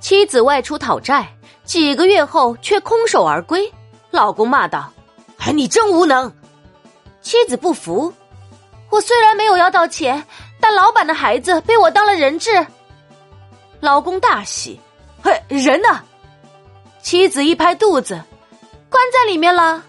妻子外出讨债几个月后却空手而归老公骂道哎你真无能。妻子不服我虽然没有要到钱但老板的孩子被我当了人质。老公大喜嘿人呢？妻子一拍肚子关在里面了。